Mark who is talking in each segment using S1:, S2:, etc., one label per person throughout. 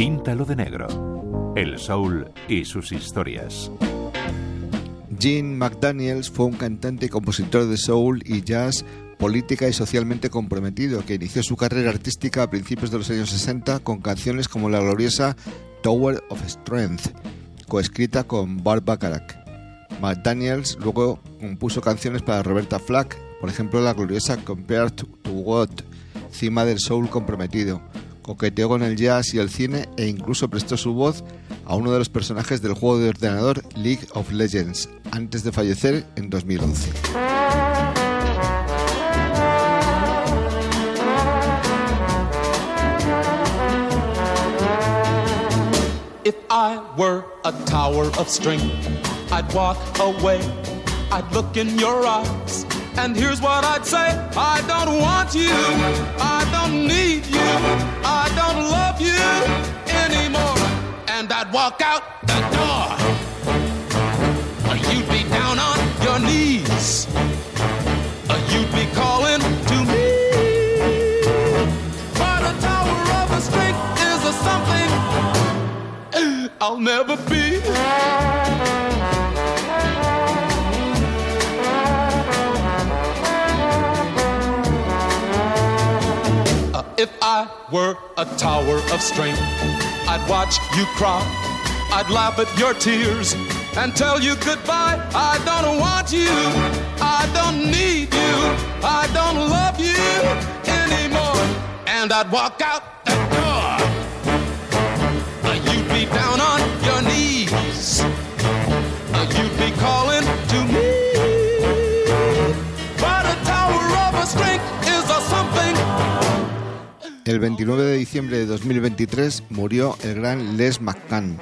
S1: Píntalo de negro. El soul y sus historias.
S2: Gene McDaniels fue un cantante y compositor de soul y jazz política y socialmente comprometido que inició su carrera artística a principios de los años 60 con canciones como la gloriosa Tower of Strength, coescrita con Bart Bacharach. McDaniels luego compuso canciones para Roberta Flack, por ejemplo la gloriosa Compared to What, cima del soul comprometido. Coqueteó con el jazz y el cine e incluso prestó su voz a uno de los personajes del juego de ordenador League of Legends, antes de fallecer en 2011.
S3: If I were a tower of strength, I'd walk away. I'd look in your eyes. And here's what I'd say I don't want you. I don't need you. I don't love you anymore. And I'd walk out the door. You'd be down on your knees. You'd be calling to me. But a tower of a strength is a something I'll never be. Were a tower of strength, I'd watch you cry. I'd laugh at your tears and tell you goodbye. I don't want you. I don't need you. I don't love you anymore. And I'd walk out the door. You'd be down on your knees. You'd be calling
S2: El 29 de diciembre de 2023 murió el gran Les McCann,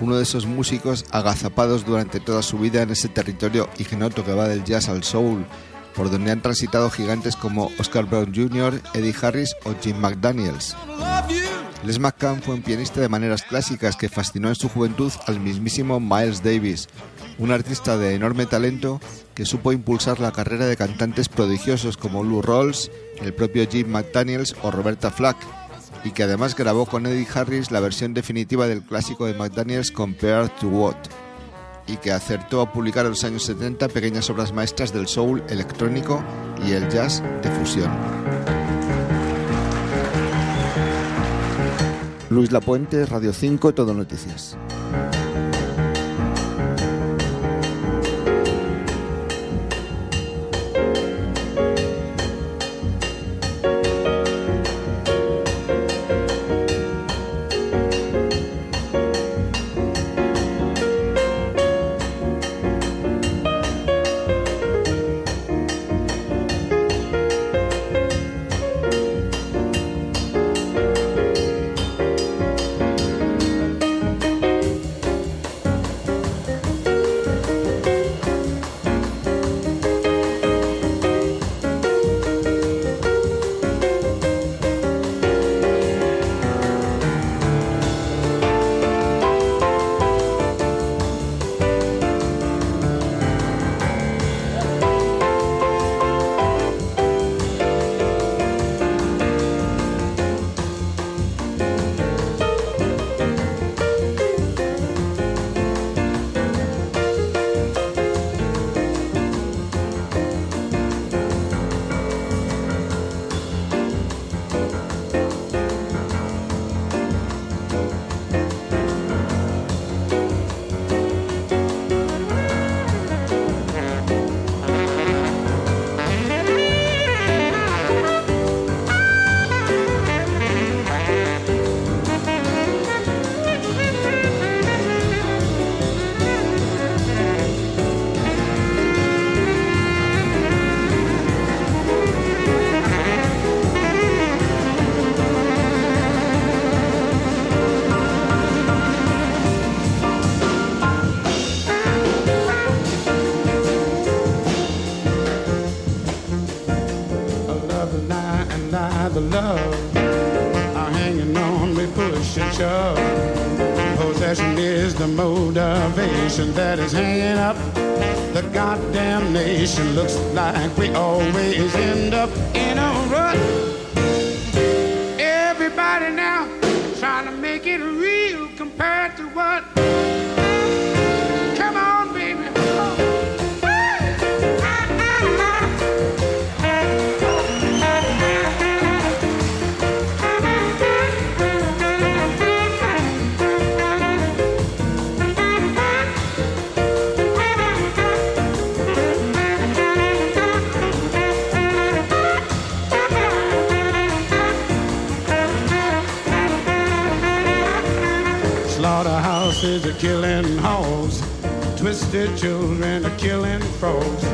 S2: uno de esos músicos agazapados durante toda su vida en ese territorio ignoto que va del jazz al soul, por donde han transitado gigantes como Oscar Brown Jr., Eddie Harris o Jim McDaniels. Les McCann fue un pianista de maneras clásicas que fascinó en su juventud al mismísimo Miles Davis, un artista de enorme talento que supo impulsar la carrera de cantantes prodigiosos como Lou Rawls, el propio Jim McDaniels o Roberta Flack, y que además grabó con Eddie Harris la versión definitiva del clásico de McDaniels Compared to What, y que acertó a publicar en los años 70 pequeñas obras maestras del soul electrónico y el jazz de fusión. Luis Lapuente, Radio 5, Todo Noticias.
S4: Love are hanging on, we push and shove. Possession is the motivation that is hanging up. The goddamn nation looks like we always end up in a rut. Everybody now trying to make it real. horses Children are killing frogs.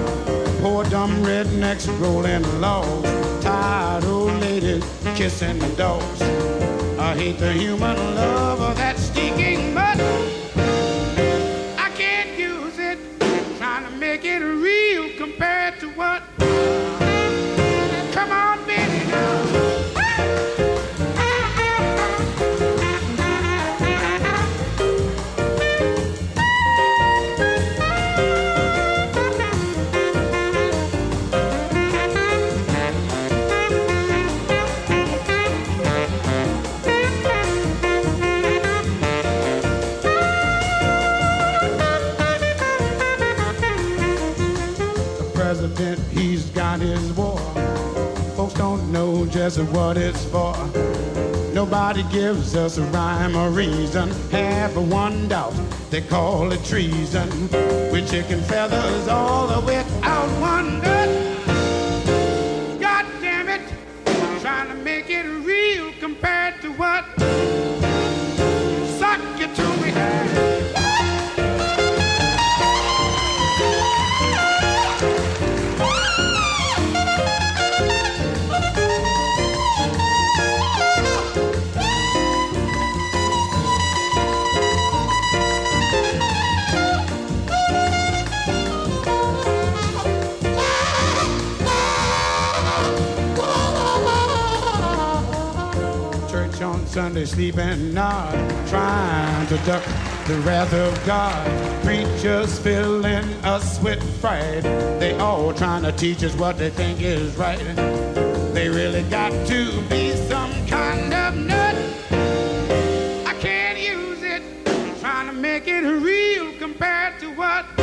S4: Poor dumb rednecks rolling logs. Tired old ladies kissing the dogs. I hate the human love of that stinking mud. I can't use it. Trying to make it real compared to what just what it's for. Nobody gives us a rhyme or reason. Half of one doubt, they call it treason. With chicken feathers all the way out one nut. God damn it, trying to make it real compared to what Sunday sleeping nod, trying to duck the wrath of God. Preachers filling us with fright. They all trying to teach us what they think is right. They really got to be some kind of nut. I can't use it, I'm trying to make it real compared to what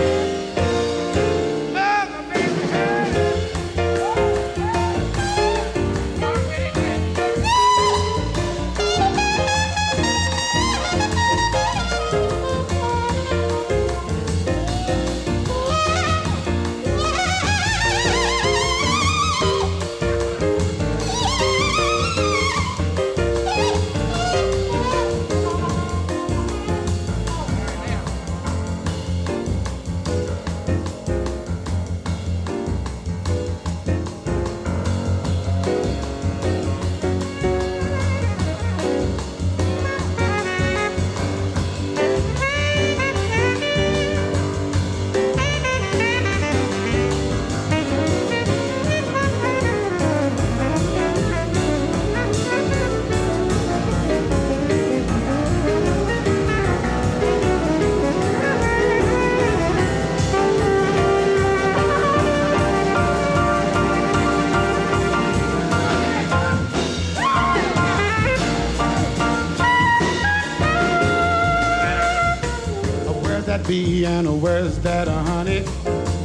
S4: be and where's that honey?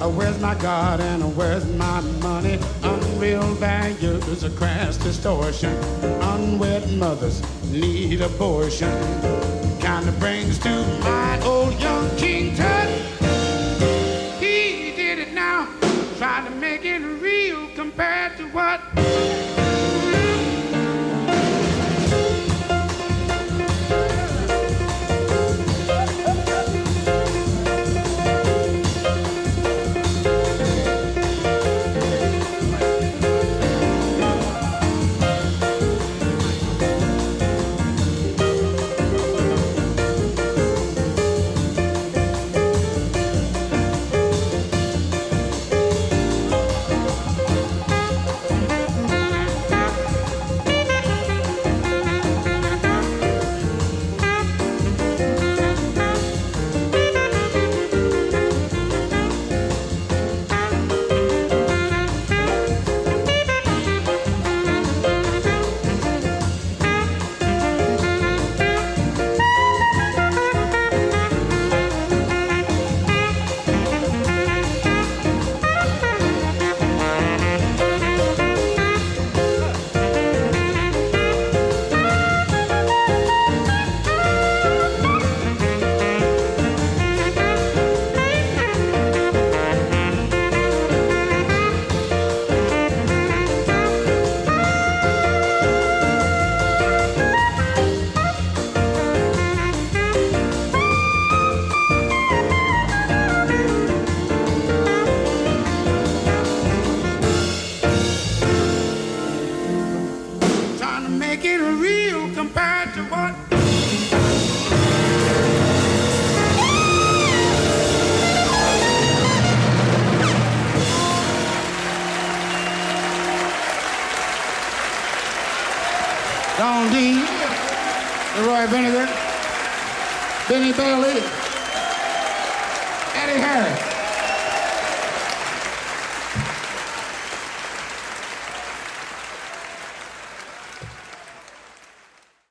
S4: Uh, where's my God and where's my money? Unreal values, a crass distortion. Unwed mothers need abortion. Kinda brings to mind old young King Tut. He did it now, trying to make it real compared to what Don Dean, Roy Benedict, Benny Bailey, Eddie Harris.